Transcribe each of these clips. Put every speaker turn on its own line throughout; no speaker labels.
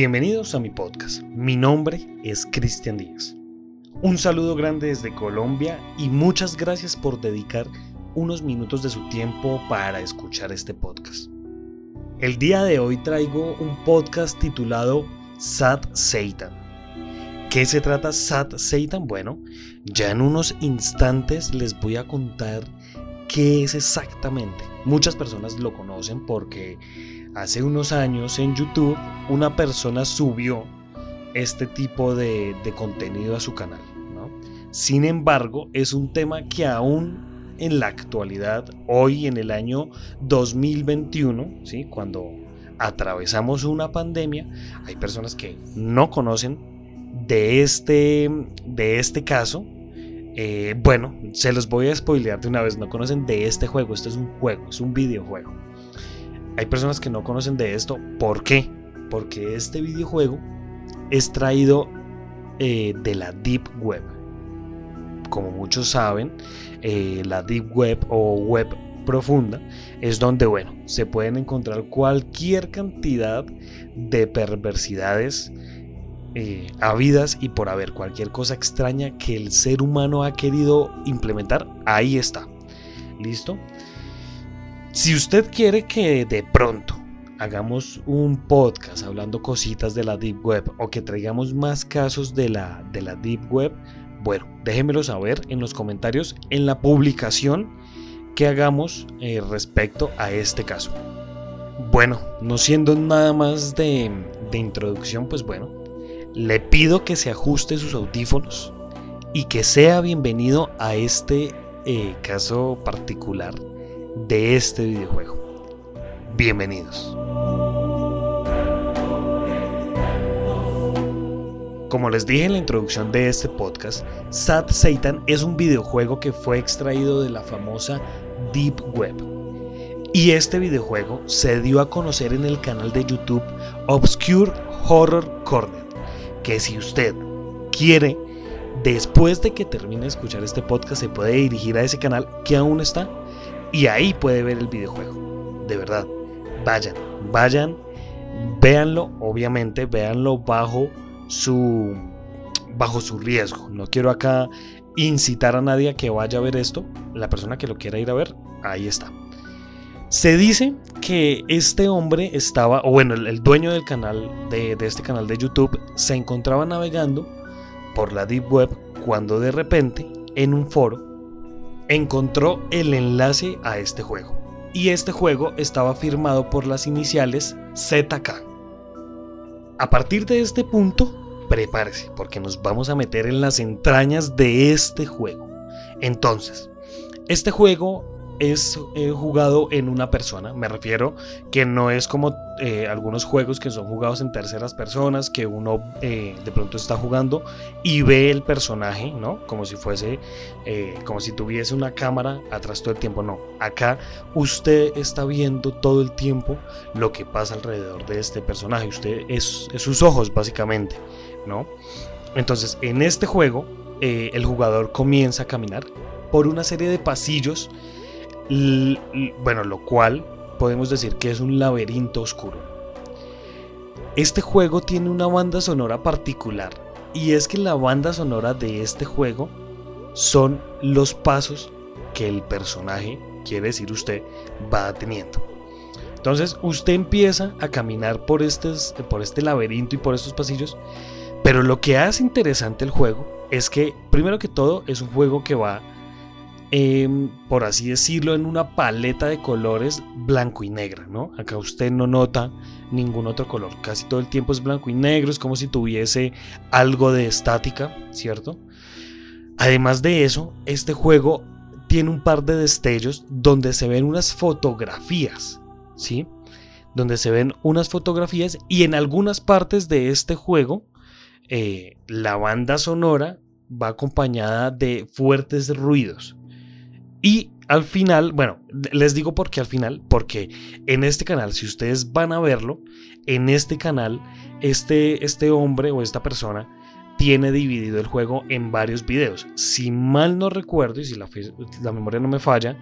Bienvenidos a mi podcast. Mi nombre es Cristian Díaz. Un saludo grande desde Colombia y muchas gracias por dedicar unos minutos de su tiempo para escuchar este podcast. El día de hoy traigo un podcast titulado Sad Satan. ¿Qué se trata Sad Satan? Bueno, ya en unos instantes les voy a contar qué es exactamente. Muchas personas lo conocen porque hace unos años en YouTube una persona subió este tipo de, contenido a su canal. Sin embargo, es un tema que aún en la actualidad, hoy en el año 2021, ¿sí? cuando atravesamos una pandemia, hay personas que no conocen de este, de este caso. Eh, bueno, se los voy a spoilear de una vez, no conocen de este juego, esto es un juego, es un videojuego. Hay personas que no conocen de esto. ¿Por qué? Porque este videojuego es traído eh, de la Deep Web. Como muchos saben, eh, la Deep Web o Web profunda es donde, bueno, se pueden encontrar cualquier cantidad de perversidades eh, habidas y por haber cualquier cosa extraña que el ser humano ha querido implementar, ahí está. ¿Listo? Si usted quiere que de pronto hagamos un podcast hablando cositas de la Deep Web o que traigamos más casos de la, de la Deep Web, bueno, déjenmelo saber en los comentarios en la publicación que hagamos eh, respecto a este caso. Bueno, no siendo nada más de, introducción, pues bueno, le pido que se ajuste sus audífonos y que sea bienvenido a este eh, caso particular de este videojuego. Bienvenidos. Como les dije en la introducción de este podcast, Sad Satan es un videojuego que fue extraído de la famosa Deep Web. Y este videojuego se dio a conocer en el canal de YouTube Obscure Horror Corner, que si usted quiere, después de que termine de escuchar este podcast, se puede dirigir a ese canal que aún está y ahí puede ver el videojuego. De verdad, vayan, vayan, véanlo, obviamente, véanlo bajo su bajo su riesgo. No quiero acá incitar a nadie a que vaya a ver esto. La persona que lo quiera ir a ver, ahí está. Se dice que este hombre estaba, o bueno, el, dueño del canal, de, de este canal de YouTube, se encontraba navegando por la Deep Web cuando de repente en un foro encontró el enlace a este juego. Y este juego estaba firmado por las iniciales ZK. A partir de este punto, prepárese, porque nos vamos a meter en las entrañas de este juego. Entonces, este juego es eh, jugado en una persona. Me refiero que no es como eh, algunos juegos que son jugados en terceras personas, que uno eh, de pronto está jugando y ve el personaje, ¿no? Como si fuese, como si tuviese una cámara atrás todo el tiempo. No, acá usted está viendo todo el tiempo lo que pasa alrededor de este personaje. Usted es, es sus ojos, básicamente, ¿no? Entonces, en este juego, el jugador comienza a caminar por una serie de pasillos bueno, lo cual podemos decir que es un laberinto oscuro. Este juego tiene una banda sonora particular y es que la banda sonora de este juego son los pasos que el personaje, quiere decir usted, va teniendo. Entonces usted empieza a caminar por, por este laberinto y por estos pasillos, pero lo que hace interesante el juego es que, primero que todo, es un juego que va Em, por así decirlo, en una paleta de colores blanco y negra, ¿no? Acá usted no nota ningún otro color, casi todo el tiempo es blanco y negro, es como si tuviese algo de estática, ¿cierto? Además de eso, este juego tiene un par de destellos donde se ven unas fotografías, ¿sí? Donde se ven unas fotografías y en algunas partes de este juego eh, la banda sonora va acompañada de fuertes ruidos. Y al final, bueno, les digo por qué al final, porque en este canal, si ustedes van a verlo, en este canal, este, este hombre o esta persona tiene dividido el juego en varios videos. Si mal no recuerdo y si la, memoria no me falla,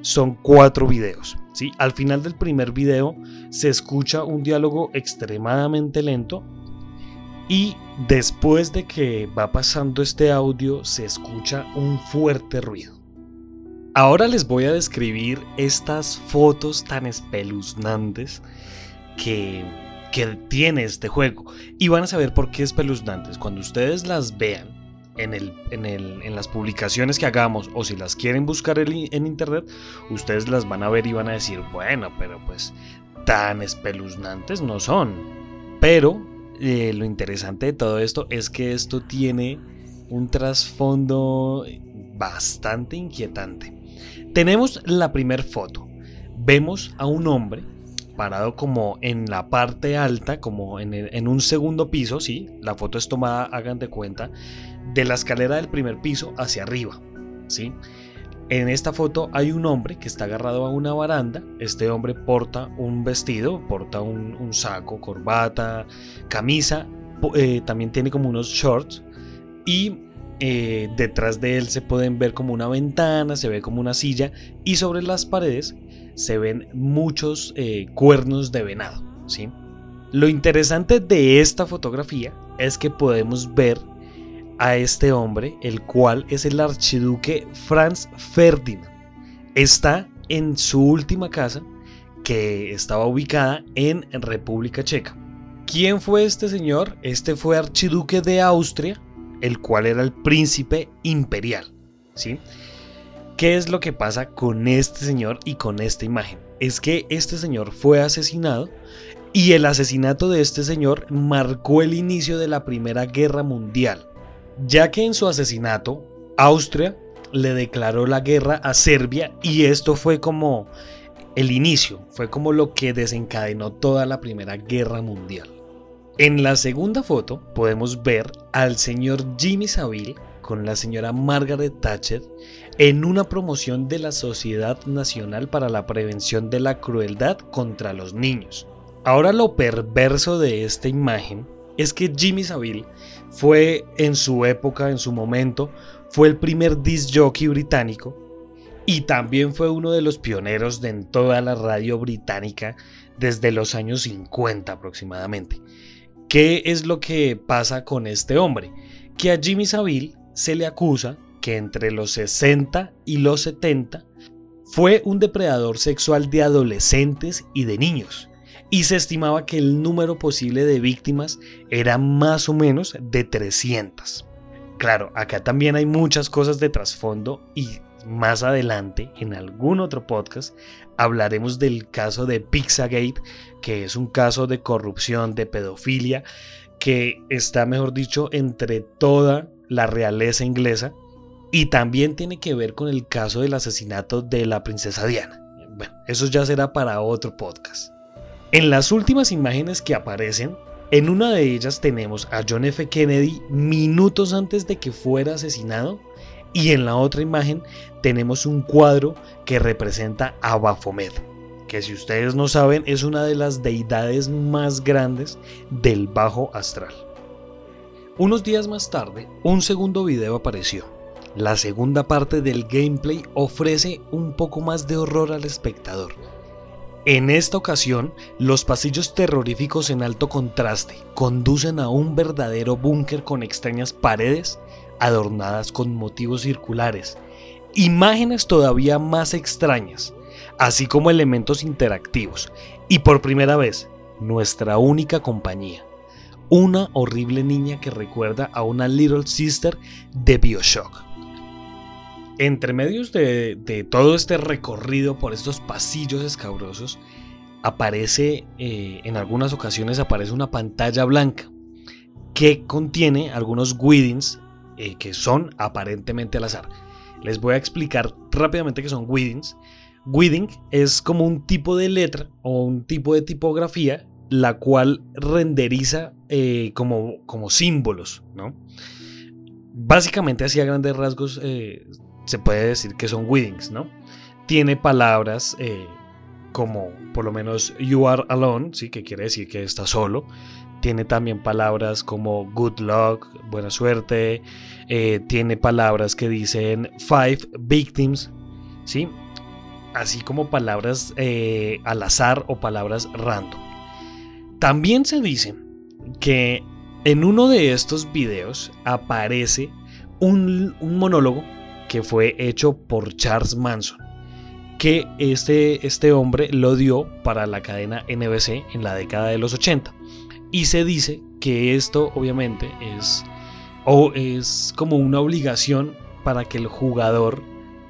son cuatro videos. ¿sí? Al final del primer video se escucha un diálogo extremadamente lento Y después de que va pasando este audio se escucha un fuerte ruido. Ahora les voy a describir estas fotos tan espeluznantes que, que tiene este juego. Y van a saber por qué espeluznantes. Cuando ustedes las vean en, el, en, el, en las publicaciones que hagamos o si las quieren buscar en internet, ustedes las van a ver y van a decir, bueno, pero pues tan espeluznantes no son. Pero eh, lo interesante de todo esto es que esto tiene un trasfondo bastante inquietante. Tenemos la primera foto. Vemos a un hombre parado como en la parte alta, como en, un segundo piso, sí, la foto es tomada, hagan de cuenta, de la escalera del primer piso hacia arriba, sí. En esta foto hay un hombre que está agarrado a una baranda. Este hombre porta un vestido, porta un, saco, corbata, camisa. Eh, también tiene como unos shorts. Y eh, detrás de él se pueden ver como una ventana, se ve como una silla. Y sobre las paredes se ven muchos eh, cuernos de venado. ¿sí? Lo interesante de esta fotografía es que podemos ver a este hombre, el cual es el archiduque Franz Ferdinand. Está en su última casa, que estaba ubicada en República Checa. ¿Quién fue este señor? Este fue archiduque de Austria, el cual era el príncipe imperial. ¿sí? ¿Qué es lo que pasa con este señor y con esta imagen? Es que este señor fue asesinado y el asesinato de este señor marcó el inicio de la Primera Guerra Mundial ya que en su asesinato Austria le declaró la guerra a Serbia y esto fue como el inicio, fue como lo que desencadenó toda la Primera Guerra Mundial. En la segunda foto podemos ver al señor Jimmy Savile con la señora Margaret Thatcher en una promoción de la Sociedad Nacional para la Prevención de la Crueldad contra los Niños. Ahora lo perverso de esta imagen es que Jimmy Savile fue en su época, en su momento, fue el primer disc jockey británico y también fue uno de los pioneros en toda la radio británica desde los años 50 aproximadamente. ¿Qué es lo que pasa con este hombre? Que a Jimmy Savile se le acusa que entre los 60 y los 70 fue un depredador sexual de adolescentes y de niños y se estimaba que el número posible de víctimas era más o menos de 300. Claro, acá también hay muchas cosas de trasfondo y más adelante en algún otro podcast hablaremos del caso de Pizzagate, que es un caso de corrupción, de pedofilia, que está, mejor dicho, entre toda la realeza inglesa y también tiene que ver con el caso del asesinato de la princesa Diana. Bueno, eso ya será para otro podcast. En las últimas imágenes que aparecen, en una de ellas tenemos a John F. Kennedy minutos antes de que fuera asesinado y en la otra imagen tenemos un cuadro que representa a Baphomet, que si ustedes no saben es una de las deidades más grandes del bajo astral. Unos días más tarde, un segundo video apareció. La segunda parte del gameplay ofrece un poco más de horror al espectador, en esta ocasión, los pasillos terroríficos en alto contraste conducen a un verdadero búnker con extrañas paredes adornadas con motivos circulares, imágenes todavía más extrañas, así como elementos interactivos, y por primera vez, nuestra única compañía, una horrible niña que recuerda a una Little Sister de Bioshock. Entre medios de, todo este recorrido por estos pasillos escabrosos, aparece, eh, en algunas ocasiones aparece una pantalla blanca que contiene algunos widgets eh, que son aparentemente al azar. Les voy a explicar rápidamente qué son widgets. Widing es como un tipo de letra o un tipo de tipografía la cual renderiza eh, como, como símbolos, ¿no? Básicamente así a grandes rasgos se puede decir que son weddings, ¿no? Tiene palabras eh, como por lo menos you are alone, ¿sí? que quiere decir que está solo. Tiene también palabras como good luck, buena suerte. Eh, tiene palabras que dicen five victims, ¿sí? así como palabras eh, al azar o palabras random. También se dice que En uno de estos videos aparece un, monólogo que fue hecho por Charles Manson, que este, este hombre lo dio para la cadena NBC en la década de los 80. Y se dice que esto obviamente es, o es como una obligación para que el jugador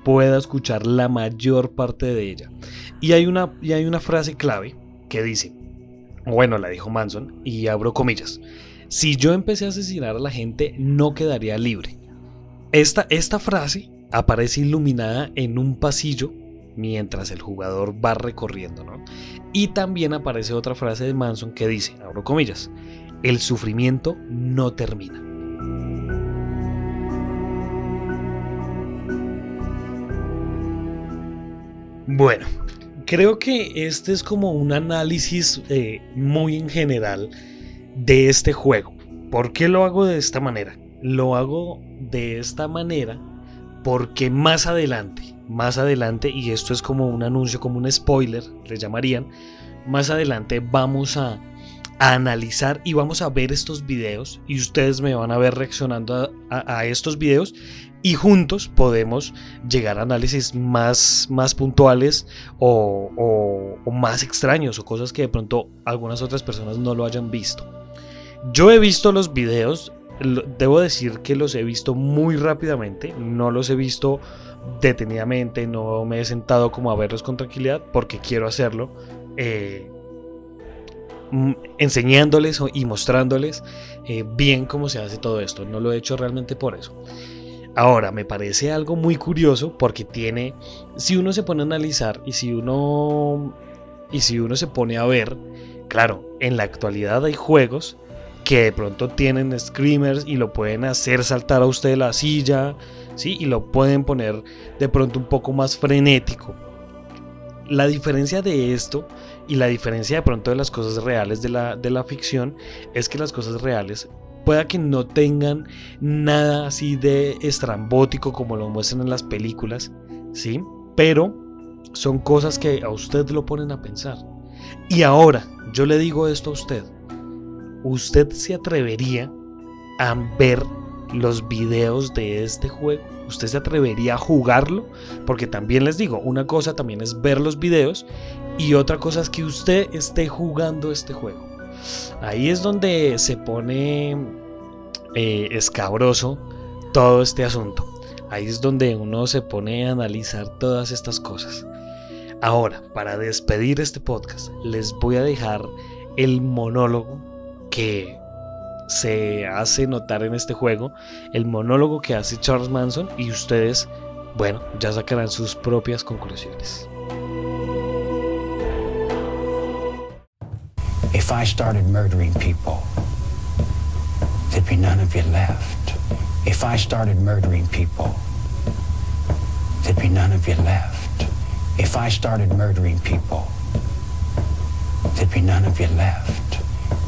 pueda escuchar la mayor parte de ella. Y hay una, y hay una frase clave que dice, bueno, la dijo Manson, y abro comillas, si yo empecé a asesinar a la gente no quedaría libre. Esta, esta frase aparece iluminada en un pasillo mientras el jugador va recorriendo, ¿no? Y también aparece otra frase de Manson que dice, abro comillas, el sufrimiento no termina. Bueno, creo que este es como un análisis eh, muy en general de este juego. ¿Por qué lo hago de esta manera? Lo hago de esta manera porque más adelante, más adelante, y esto es como un anuncio, como un spoiler, le llamarían, más adelante vamos a, analizar y vamos a ver estos videos y ustedes me van a ver reaccionando a estos videos y juntos podemos llegar a análisis más, más puntuales o, más extraños o cosas que de pronto algunas otras personas no lo hayan visto. Yo he visto los videos, debo decir que los he visto muy rápidamente, no los he visto detenidamente, no me he sentado como a verlos con tranquilidad porque quiero hacerlo. Eh, enseñándoles y mostrándoles eh, bien cómo se hace todo esto. No lo he hecho realmente por eso. Ahora, me parece algo muy curioso porque tiene, si uno se pone a analizar y si uno, y si uno se pone a ver, claro, en la actualidad hay juegos que de pronto tienen screamers y lo pueden hacer saltar a usted de la silla, ¿sí? Y lo pueden poner de pronto un poco más frenético. La diferencia de esto y la diferencia de pronto de las cosas reales de la, de la ficción es que las cosas reales pueda que no tengan nada así de estrambótico como lo muestran en las películas, ¿sí? Pero son cosas que a usted lo ponen a pensar. Y ahora, yo le digo esto a usted. ¿Usted se atrevería a ver los videos de este juego? ¿Usted se atrevería a jugarlo? Porque también les digo, una cosa también es ver los videos y otra cosa es que usted esté jugando este juego. Ahí es donde se pone eh, escabroso todo este asunto. Ahí es donde uno se pone a analizar todas estas cosas. Ahora, para despedir este podcast, les voy a dejar el monólogo que se hace notar en este juego, el monólogo que hace Charles Manson y ustedes, bueno, ya sacarán sus propias conclusiones. If I started murdering people, there'd be none of you left. If I started murdering people, there'd be none of you left. If I started murdering people, there'd be none of you left.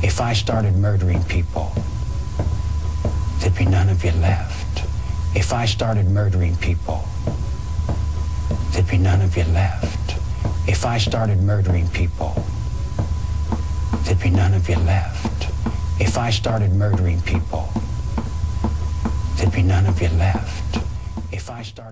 If I started murdering people, there'd be none of you left. If I started murdering people, there'd be none of you left. If I started murdering people, there'd be none of you left. If I started murdering people, there'd be none of you left. If I started